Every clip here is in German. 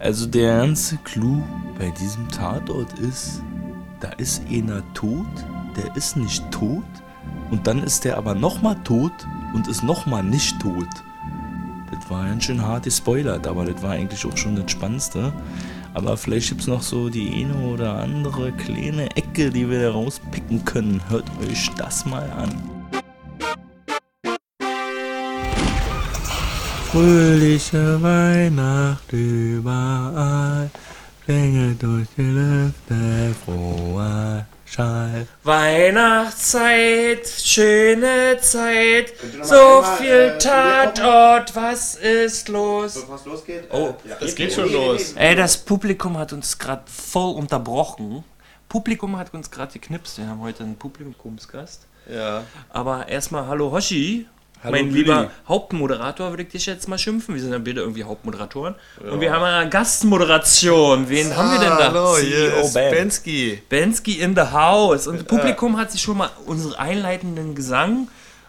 Also der ganze Clou bei diesem Tatort ist, da ist einer tot, der ist nicht tot und dann ist der aber nochmal tot und ist nochmal nicht tot. Das war ganz schön hart gespoilert, aber das war eigentlich auch schon das Spannendste. Aber vielleicht gibt es noch so die eine oder andere kleine Ecke, die wir da rauspicken können. Hört euch das mal an. Fröhliche Weihnacht überall, Klänge durch die Lüfte, froher Schall. Weihnachtszeit, schöne Zeit, so viel Tatort, was ist los? Bevor es losgeht. Oh, äh, ja, das geht schon los. Ey, das Publikum hat uns gerade voll unterbrochen. Publikum hat uns gerade geknipst. Wir haben heute einen Publikumsgast. Ja. Aber erstmal Hallo Hoshi. Hallo, mein Lüdi. lieber Hauptmoderator würde ich dich jetzt mal schimpfen. Wir sind ja beide irgendwie Hauptmoderatoren. Und wir haben eine Gastmoderation. Wen haben wir denn da? Hallo, hier CEO ist Ben. Bensky. Bensky in the house. Und das Publikum hat sich schon mal unseren einleitenden Gesang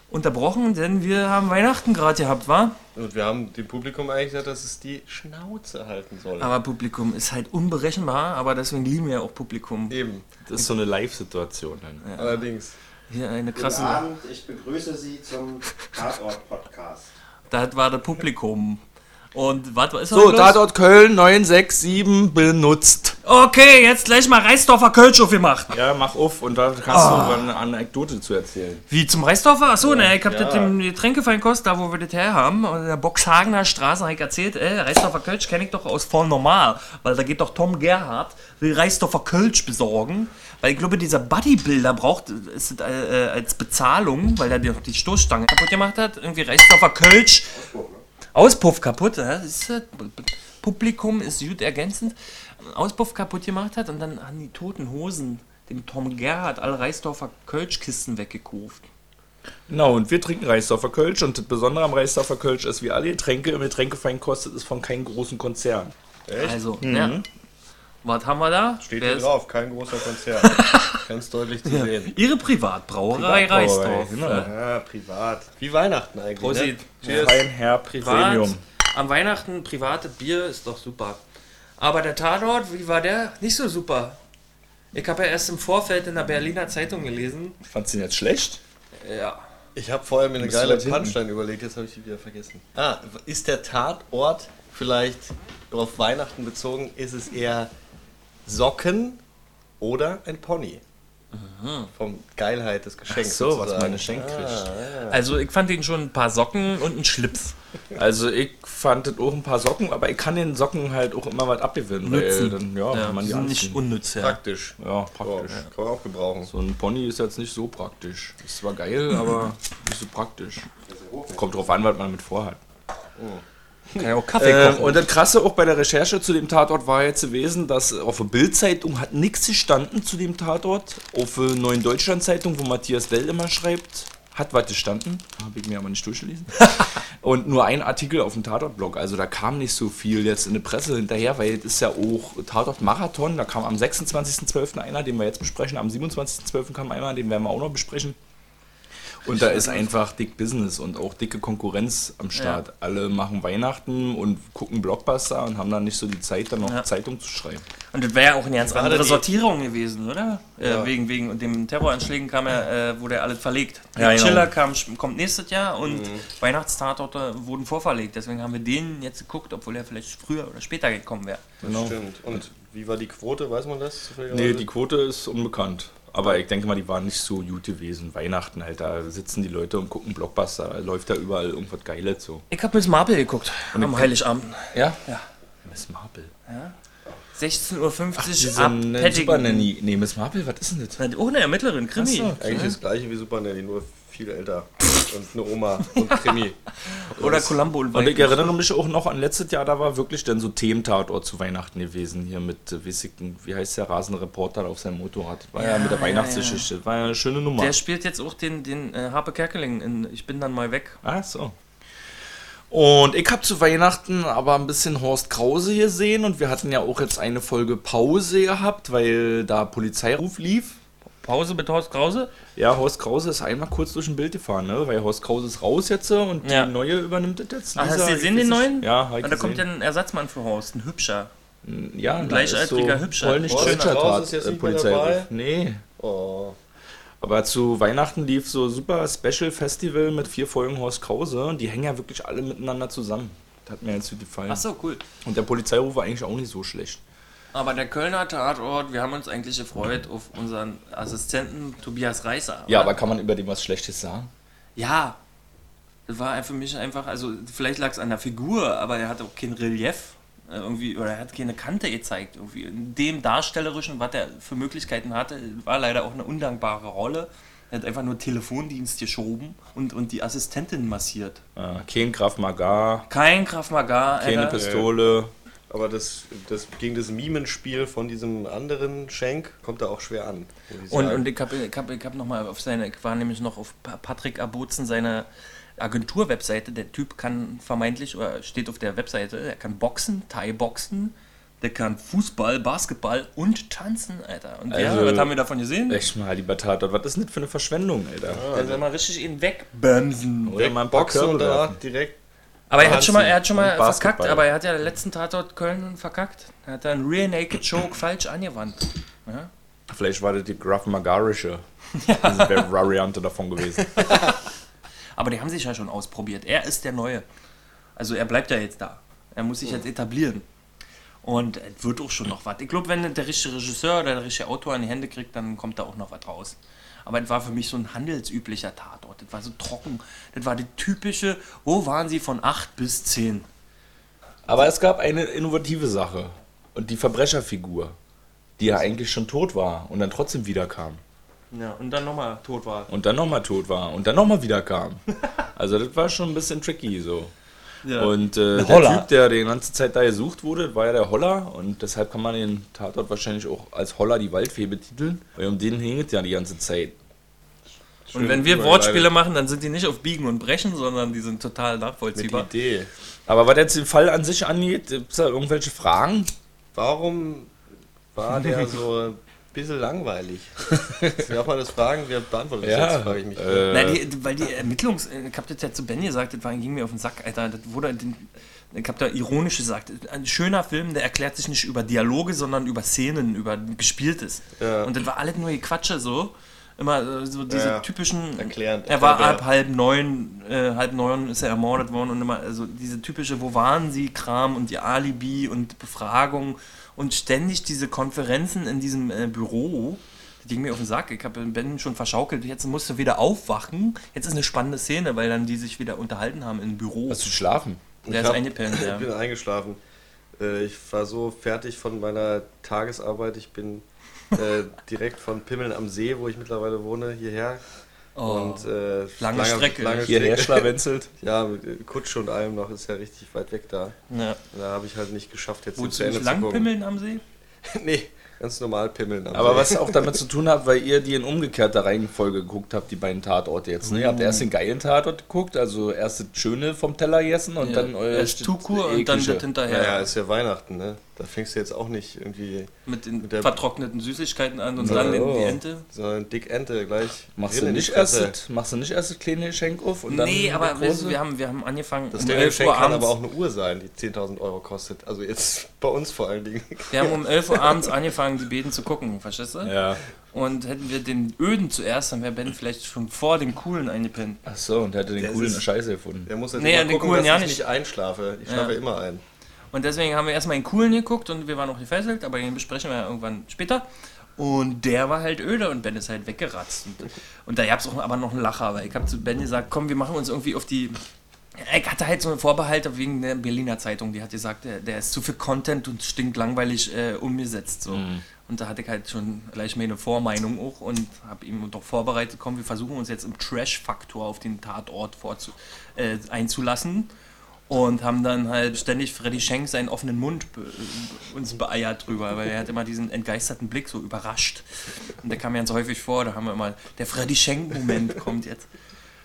unterbrochen, denn wir haben Weihnachten gerade gehabt, wa? Und wir haben dem Publikum eigentlich gesagt, dass es die Schnauze halten soll. Aber Publikum ist halt unberechenbar, aber deswegen lieben wir ja auch Publikum. Eben. Das ist so eine Live-Situation dann. Allerdings. Hier eine Guten krasse. Abend, ich begrüße Sie zum Tatort-Podcast. Das war das Publikum. Und was ist So? Tatort Köln 967 benutzt. Okay, jetzt gleich mal Reisdorfer Kölsch aufgemacht. Ja, mach auf und da kannst Ah. du eine Anekdote zu erzählen. Wie zum Reisdorfer? Achso, ne, ich hab Ja. das im Getränkefeinkost, da wo wir das her haben, in der Boxhagener Straße, hab ich erzählt, äh, Reisdorfer Kölsch kenne ich doch aus voll normal, weil da geht doch Tom Gerhardt, will Reisdorfer Kölsch besorgen, weil ich glaube, dieser Bodybuilder braucht es äh, äh, als Bezahlung, weil er die, die Stoßstange kaputt gemacht hat, irgendwie Reisdorfer Kölsch. Auspuff kaputt, das ist, Publikum ist gut ergänzend. Auspuff kaputt gemacht hat und dann haben die toten Hosen dem Tom Gerhardt alle Reisdorfer Kölschkisten weggekauft. Genau, und wir trinken Reisdorfer Kölsch und das Besondere am Reisdorfer Kölsch ist, wie alle Getränke im Getränkefein kostet, ist von keinem großen Konzern. Echt? Also, ja. Was haben wir da? Steht Wer hier ist- drauf, kein großer Konzern. Ganz deutlich zu sehen. Ihre Privatbrauerei Privatbrauerei, Reisdorf. genau. Ja, privat. Wie Weihnachten eigentlich. Prosit. Ne? Fein Herr Privat. Premium. Am Weihnachten privates Bier ist doch super. Aber der Tatort, wie war der? Nicht so super. Ich habe ja erst im Vorfeld in der Berliner Zeitung gelesen. Fandst du ihn jetzt schlecht? Ja. Ich habe vorher mir eine geile? Punchline überlegt, jetzt habe ich die wieder vergessen. Ah, ist der Tatort vielleicht auf Weihnachten bezogen, ist es eher Socken oder ein Pony? Vom Geilheit des Geschenks. Ach so, was sozusagen. man geschenkt kriegt. Ah, Also ich fand ihn schon ein paar Socken und einen Schlips. Also ich fand das auch ein paar Socken, aber ich kann den Socken halt auch immer was abgewinnen. Weil Nutzen. dann, ja, Ja, man die sind nicht unnütz, ja. Praktisch. Ja, Ja, praktisch. kann man auch gebrauchen. So ein Pony ist jetzt nicht so praktisch. Ist zwar geil, aber nicht so praktisch. Kommt drauf an, was man damit vorhat. Kann ja auch Kaffee kochen. und das Krasse auch bei der Recherche zu dem Tatort war jetzt gewesen, dass auf der Bild-Zeitung hat nichts gestanden zu dem Tatort. Auf der Neuen Deutschland-Zeitung, wo Matthias Dell immer schreibt, hat was gestanden. Habe ich mir aber nicht durchgelesen. und nur ein Artikel auf dem Tatort-Blog. Also da kam nicht so viel jetzt in der Presse hinterher, weil es ist ja auch Tatort-Marathon. Da kam am 26.12. einer, den wir jetzt besprechen. Am 27.12. kam einer, den werden wir auch noch besprechen. Und da ist einfach dick Business und auch dicke Konkurrenz am Start. Alle machen Weihnachten und gucken Blockbuster und haben dann nicht so die Zeit, dann noch Ja. Zeitung zu schreiben. Und das wäre ja auch eine ganz andere Sortierung gewesen, oder? Ja. Äh, wegen, wegen dem Terroranschlägen kam ja, äh, wurde ja alles verlegt. Ja, Der genau. Chiller kam, kommt nächstes Jahr und Weihnachtstatorte wurden vorverlegt. Deswegen haben wir den jetzt geguckt, obwohl er vielleicht früher oder später gekommen wäre. Genau. Stimmt. Und wie war die Quote? Weiß man das? Nee, die Quote ist unbekannt. Aber ich denke mal, die waren nicht so gut gewesen. Weihnachten halt, da sitzen die Leute und gucken Blockbuster. Läuft da überall irgendwas Geiles so. Ich habe Miss Marple geguckt am Heiligabend. Ja? Ja. Miss Marple. 16.50 Uhr ab Super Paddington. Nanny. Nee, Miss Marple, was ist denn das? Oh, eine Ermittlerin, Krimi. So. Eigentlich das gleiche wie Super Nanny, nur viel älter. Und eine Oma und Krimi. Oder Columbo und Und ich erinnere mich auch noch an letztes Jahr, da war wirklich dann so Thementatort zu Weihnachten gewesen. Hier mit, äh, wie heißt der rasende Reporter auf seinem Motorrad. War ja, Ja, mit der ja, Weihnachtsgeschichte. War ja eine schöne Nummer. Der spielt jetzt auch den, den äh, Harpe Kerkeling in Ich bin dann mal weg. Ach so. Und ich habe zu Weihnachten aber ein bisschen Horst Krause gesehen und wir hatten ja auch jetzt eine Folge Pause gehabt, weil da Polizeiruf lief. Pause mit Horst Krause. Ja, Horst Krause ist einmal kurz durch ein Bild gefahren, ne? Weil Horst Krause ist raus jetzt äh, und Ja. die neue übernimmt das jetzt. Ah, hast du gesehen, den neuen? Ja, ich Und da kommt ja ein Ersatzmann für Horst, ein hübscher. Ja, ein gleichaltriger ist Hübscher. Polnisch Horst deutscher Krause Tat, ist jetzt äh, nicht Aber zu Weihnachten lief so super Special Festival mit vier Folgen Horst Krause und die hängen ja wirklich alle miteinander zusammen. Das hat mir jetzt gut gefallen. Ach so, cool. Und der Polizeiruf war eigentlich auch nicht so schlecht. Aber der Kölner Tatort, wir haben uns eigentlich gefreut auf unseren Assistenten Tobias Reißer. Ja, aber kann man über dem was Schlechtes sagen? Ja, das war für mich einfach, also vielleicht lag es an der Figur, aber er hat auch kein Relief irgendwie, oder er hat keine Kante gezeigt. Irgendwie. In dem Darstellerischen, was er für Möglichkeiten hatte, war leider auch eine undankbare Rolle. Er hat einfach nur Telefondienst geschoben und, und die Assistentin massiert. Äh, kein Graf Magar, Kein Krav Maga, keine Alter. Pistole. Aber das, das gegen das Mimenspiel von diesem anderen Schenk kommt da auch schwer an. ich Und, und ich habe ich hab, ich hab nochmal auf seine, ich war nämlich noch auf Pa- Patrick Abutzen seine Agentur-Webseite. Der Typ kann vermeintlich, oder steht auf der Webseite, er kann Boxen, Thai-Boxen, der kann Fußball, Basketball und tanzen, Alter. Und ja, Also- was haben wir davon gesehen? Echt mal, lieber Tatort, was ist denn das für eine Verschwendung, Alter? Der soll mal richtig ihn wegbämsen. Oder mal ein paar Boxen und danach direkt. Aber er hat schon mal, er hat schon mal verkackt, aber er hat ja den letzten Tatort Köln verkackt. Er hat da einen Rear Naked Choke falsch angewandt. Ja? Vielleicht war das die Graf Magarische. Das wäre Variante davon gewesen. Aber die haben sich ja schon ausprobiert. Er ist der Neue. Also er bleibt ja jetzt da. Er muss sich jetzt etablieren. Und es wird auch schon noch was. Ich glaube, wenn der richtige Regisseur oder der richtige Autor in die Hände kriegt, dann kommt da auch noch was raus. Aber es war für mich so ein handelsüblicher Tatort. Das war so trocken. Das war die typische, wo waren sie von 8 bis 10? Aber es gab eine innovative Sache. Und die Verbrecherfigur, die ja eigentlich schon tot war und dann trotzdem wiederkam. Ja, und dann nochmal tot war. Und dann nochmal tot war und dann nochmal wiederkam. Also das war schon ein bisschen tricky so. Ja. Und äh, der. Typ, der die ganze Zeit da gesucht wurde, war ja der Holler. Und deshalb kann man den Tatort wahrscheinlich auch als Holler die Waldfee betiteln. Weil um den hing es ja die ganze Zeit. und wenn wir Schön Wortspiele machen, dann sind die nicht auf Biegen und Brechen, sondern die sind total Mit nachvollziehbar. Idee. Aber was jetzt den Fall an sich angeht, gibt es da irgendwelche Fragen? Warum war der so bisschen langweilig? Darf man das fragen? Wer beantwortet das jetzt, frage ich mich. äh, Nein, die, weil die Ermittlungs... Ich hab das ja zu Ben gesagt, das war, ging mir auf den Sack, Alter. Das wurde... Den, ich hab da ironisch gesagt, ein schöner Film, der erklärt sich nicht über Dialoge, sondern über Szenen, über Gespieltes. Ja. Und das war alles nur Quatsche so. Immer äh, so diese Ja, ja. typischen... Erklärend, Er war ab halb neun, äh, halb neun ist er ermordet worden und immer, also diese typische, wo waren sie, Kram und die Alibi und Befragung und ständig diese Konferenzen in diesem äh, Büro. Das ging mir auf den Sack. Ich habe Ben schon verschaukelt. Jetzt musst du wieder aufwachen. Jetzt ist eine spannende Szene, weil dann die sich wieder unterhalten haben im Büro. Hast du schlafen? Der Ich ist hab- eingepennt, ja. Ich bin eingeschlafen. Äh, Ich war so fertig von meiner Tagesarbeit. Ich bin äh, direkt von Pimmeln am See, wo ich mittlerweile wohne, hierher. Oh. Und, äh, Lange Strecke. Lange Hierher Strecke. schlawenzelt. Ja, mit äh, Kutsche und allem noch ist ja richtig weit weg da. ja. Da habe ich halt nicht geschafft, jetzt Wolltest zu Ende nicht zu gucken. langpimmeln am See? nee, ganz normal Pimmeln am Aber See. was auch damit zu tun hat, weil ihr die in umgekehrter Reihenfolge geguckt habt, die beiden Tatorte jetzt. Ne? Ihr habt erst den geilen Tatort geguckt, also erst das Schöne vom Teller gegessen und Ja, dann euer Erst Tukur und dann das hinterher. Naja, ist ja Weihnachten, ne? Da fängst du jetzt auch nicht irgendwie, mit den mit der- vertrockneten Süßigkeiten an und Ja, dann in oh. die Ente. sondern dick Ente gleich. Machst du, nicht erst, das- machst du nicht erst das kleine Geschenk auf und dann Nee, aber wir, große? wir, haben, wir haben angefangen Das um kleine 11 Geschenk Uhr kann abends. aber auch eine Uhr sein, die 10.000 Euro kostet. Also jetzt bei uns vor allen Dingen. Wir haben um 11 Uhr abends angefangen, die Beten zu gucken, verstehst du? Ja. Und hätten wir den Öden zuerst, dann wäre Ben vielleicht schon vor dem Coolen eingepennt. Ach so, und der hätte den Der coolen ist- Scheiße gefunden. Der muss jetzt Nee, immer den gucken, coolen dass ja ich nicht. nicht einschlafe. Ich Ja. schlafe immer ein. Und deswegen haben wir erstmal den Coolen geguckt und wir waren auch gefesselt, aber den besprechen wir ja irgendwann später. Und der war halt öde und Ben ist halt weggeratzt. Und, und da gab es auch aber noch einen Lacher, weil ich habe zu Ben gesagt, komm, wir machen uns irgendwie auf die. Ich hatte halt so einen Vorbehalt wegen der Berliner Zeitung, die hat gesagt, der, der ist zu viel Content und stinkt langweilig äh, umgesetzt. So. Und da hatte ich halt schon gleich meine Vormeinung auch und habe ihm doch vorbereitet, komm, wir versuchen uns jetzt im Trash-Faktor auf den Tatort vorzu äh, einzulassen. Und haben dann halt ständig Freddy Schenk seinen offenen Mund be uns beeiert drüber, weil er hat immer diesen entgeisterten Blick so überrascht. Und der kam mir ganz häufig vor, da haben wir immer, der Freddy Schenk-Moment kommt jetzt.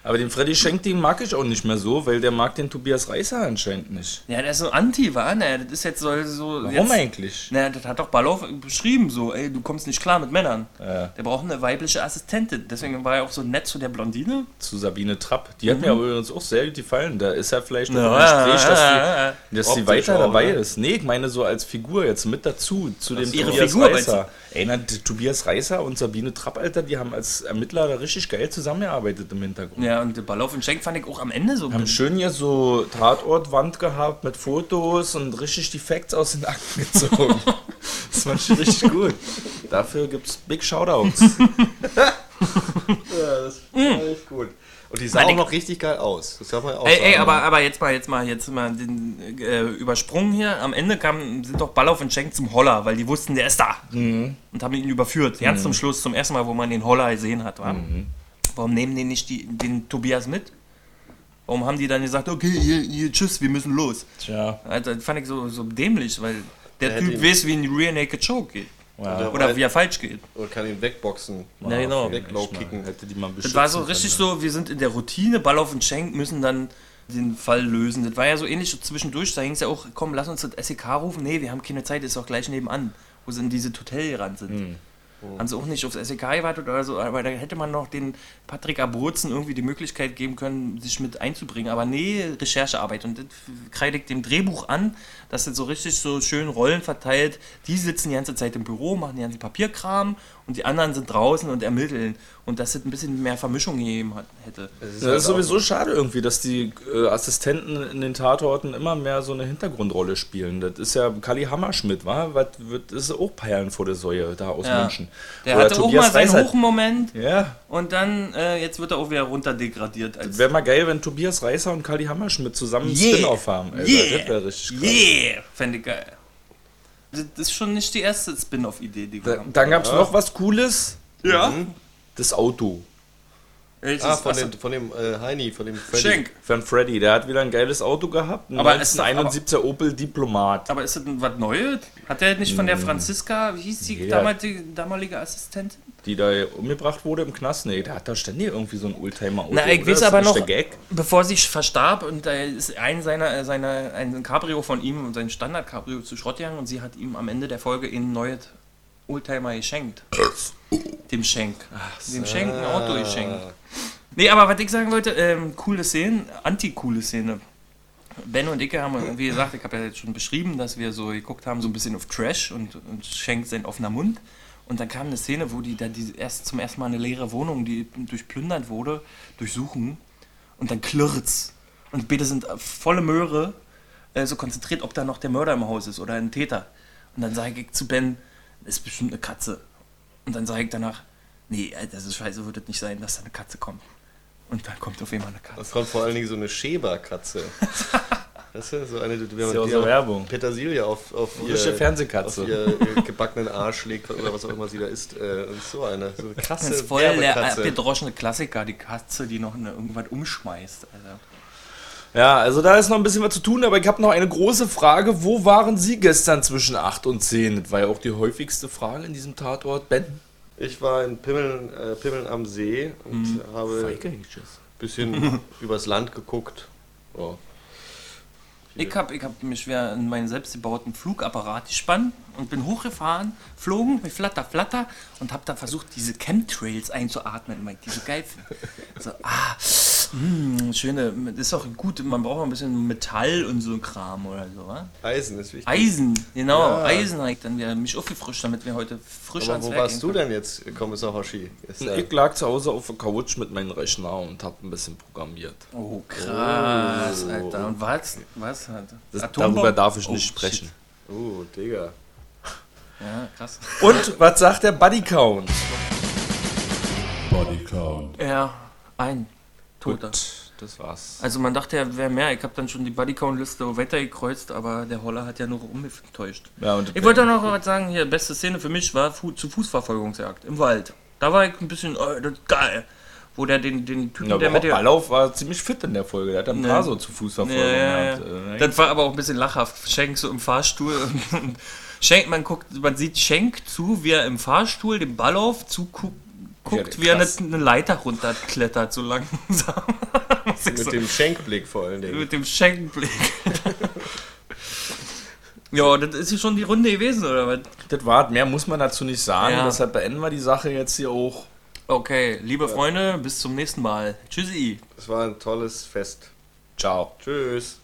Aber den Freddy Schenk, den mag ich auch nicht mehr so, weil der mag den Tobias Reißer anscheinend nicht. Ja, der ist so anti, war, ne? Das ist jetzt so. so Warum jetzt, eigentlich? Na, das hat doch Baloff beschrieben, so, ey, du kommst nicht klar mit Männern. Ja. Der braucht eine weibliche Assistentin. Deswegen war er auch so nett zu der Blondine. Zu Sabine Trapp. Die hat mir aber übrigens auch sehr gut gefallen. Da ist ja vielleicht noch Mhm. Ja, ein Gespräch, dass ja, die, dass die weiter auch, dabei ne? ist. Nee, ich meine so als Figur jetzt mit dazu, zu dem ihre Tobias Figur, Reißer. Ey, na, Tobias Reißer und Sabine Trapp, Alter, die haben als Ermittler da richtig geil zusammengearbeitet im Hintergrund. Ja, und der Baloff und Schenk fand ich auch am Ende so. Haben schön hier so Tatortwand gehabt mit Fotos und richtig die Facts aus den Akten gezogen. das fand ich richtig gut. Dafür gibt's Big Shoutouts. Ja, das war echt gut. Und die sah Meine- auch noch richtig geil aus. Das darf man ja auch Ey, ey, sagen. aber, aber jetzt mal, jetzt mal, jetzt mal den äh, Übersprung hier. Am Ende kam, sind doch Ballauf und Schenk zum Holler, weil die wussten, der ist da. Und haben ihn überführt. Ganz zum Schluss, zum ersten Mal, wo man den Holler gesehen hat. Wa? Warum nehmen die nicht die, den Tobias mit? Warum haben die dann gesagt, okay, hier, hier, tschüss, wir müssen los? Tja. Also, das fand ich so, so dämlich, weil der Der Typ weiß, wie ein Rear Naked Choke geht. Ja. Oder wie er falsch geht. Und kann ihn wegboxen. Ja, genau. Weg low kicken. Hätte die mal Das war so richtig können, so, wir sind in der Routine, Ballauf und Schenk müssen dann den Fall lösen. Das war ja so ähnlich so zwischendurch, da hing es ja auch, komm, lass uns das SEK rufen. Nee, wir haben keine Zeit, ist doch gleich nebenan, wo sie in diese Hotel gerannt sind. Haben sie auch nicht aufs SEK gewartet oder so, aber da hätte man noch den Patrick Abruzzen irgendwie die Möglichkeit geben können, sich mit einzubringen. Aber nee, Recherchearbeit. Und das kreide ich dem Drehbuch an, dass das so richtig so schön Rollen verteilt. Die sitzen die ganze Zeit im Büro, machen den ganzen Papierkram und die anderen sind draußen und ermitteln. Und dass es ein bisschen mehr Vermischung gegeben hat, hätte. Das ist sowieso schade irgendwie, dass die äh, Assistenten in den Tatorten immer mehr so eine Hintergrundrolle spielen. Das ist ja Kali Hammerschmidt, wa? Was wird, das ist auch Perlen vor der Säue da aus Ja. München. Der Oder hatte auch Tobias mal seinen. Hochmoment Ja, und dann, äh, jetzt wird er auch wieder runterdegradiert. Als wäre mal geil, wenn Tobias Reißer und Kali Hammerschmidt zusammen einen Yeah. Spin-Off haben. Alter. Yeah. Das wäre richtig krass. Yeah! Fände ich geil. Das ist schon nicht die erste Spin-off-Idee, die wir Da, haben. dann gab es noch was Cooles. Ja? Das Auto. Welches? Ah, von, dem, von dem äh, Heini, von dem Freddy. Schenk. Von Freddy, der hat wieder ein geiles Auto gehabt. Ein Aber ist noch- 1971er Opel Diplomat. Aber ist das was Neues? Hat der nicht von der Franziska, wie hieß die Ja. damalige, damalige Assistentin? Die da umgebracht wurde im Knast. Nee, der hat da ständig irgendwie so ein Oldtimer-Auto. Na, ich oder? weiß aber noch, bevor sie verstarb und da ist ein seiner, seiner ein Cabrio von ihm, sein Standard-Cabrio zu Schrott gegangen und sie hat ihm am Ende der Folge ein neues Oldtimer geschenkt. Dem Schenk. Dem Schenk ein Auto geschenkt. Nee, aber was ich sagen wollte, ähm, coole Szene, anti-coole Szene. Ben und ich haben, wie gesagt, ich habe ja jetzt schon beschrieben, dass wir so geguckt haben, so ein bisschen auf Trash und, und Schenk sein offener Mund. Und dann kam eine Szene, wo die da die erst zum ersten Mal eine leere Wohnung, die durchplündert wurde, durchsuchen. Und dann klirrt's. Und beide sind volle Möhre, äh, so konzentriert, ob da noch der Mörder im Haus ist oder ein Täter. Und dann sage ich zu Ben, das ist bestimmt eine Katze. Und dann sage ich danach, nee, das ist scheiße, wird es nicht sein, dass da eine Katze kommt. Und dann kommt auf einmal eine Katze. Das kommt vor allen Dingen so eine Schäberkatze. Das ist so eine, die, ja die aus der auch Werbung. Petersilie auf, auf Frische ihr, Fernsehkatze. auf ihr, ihr gebackenen Arsch legt oder was auch immer sie da isst. Äh, und so eine. So eine Das krasse ist voll der abgedroschene Klassiker, die Katze, die noch eine, irgendwas umschmeißt. Alter. Ja, also da ist noch ein bisschen was zu tun, aber ich habe noch eine große Frage. Wo waren Sie gestern zwischen 8 und 10? Das war ja auch die häufigste Frage in diesem Tatort. Ben? Ich war in Pimmeln, äh, Pimmeln am See und habe ein bisschen übers Land geguckt. Ja. Ich habe ich hab mich schwer in meinen selbstgebauten Flugapparat gespannt und bin hochgefahren, flogen mit Flatter, Flatter und habe da versucht, diese Chemtrails einzuatmen, weil ich die so geil finde. So, ah, mh, schöne, das ist auch gut, man braucht auch ein bisschen Metall und so ein Kram oder so. Wa? Eisen ist wichtig. Eisen, genau, Ja. Eisen habe ich dann wieder mich aufgefrischt, damit wir heute frisch Aber ans wo Werk warst du denn jetzt, Kommissar Hoshi? Ich lag zu Hause auf der Couch mit meinem Rechner und habe ein bisschen programmiert. Oh, krass, Alter. Und was? Was hat? Das, Atombomben? darüber darf ich Oh, nicht shit. sprechen. Uh, Digga. Ja, krass. Und was sagt der Buddy Count? Body Count. Ja, ein Toter. Gut, das war's. Also man dachte, er wäre mehr. Ich habe dann schon die Bodycount-Liste weitergekreuzt, aber der Holler hat ja nur umgetäuscht. Ja, Ich wollte noch was sagen, hier, beste Szene für mich war Fu zu Fußverfolgungsjagd im Wald. Da war ich ein bisschen, oh, das ist geil. Wo der den, den Typen, Ja, der mit der... Ballauf war ziemlich fit in der Folge. Der hat ein paar so zu Fußverfolgung Ja, ja, ja. gehabt. Äh, Das war aber auch ein bisschen lachhaft. Schenk so im Fahrstuhl. Schenk, man guckt, man sieht Schenk zu, wie er im Fahrstuhl dem Ballauf zuguckt, guckt, Ja, wie er eine, eine Leiter runterklettert, so langsam. Mit so- dem Schenkblick vor allen Dingen. mit dem Schenkenblick. ja, das ist ja schon die Runde gewesen, oder was? Das war, mehr muss man dazu nicht sagen. Ja. Deshalb beenden wir die Sache jetzt hier auch. Okay, liebe Freunde, bis zum nächsten Mal. Tschüssi. Es war ein tolles Fest. Ciao. Tschüss.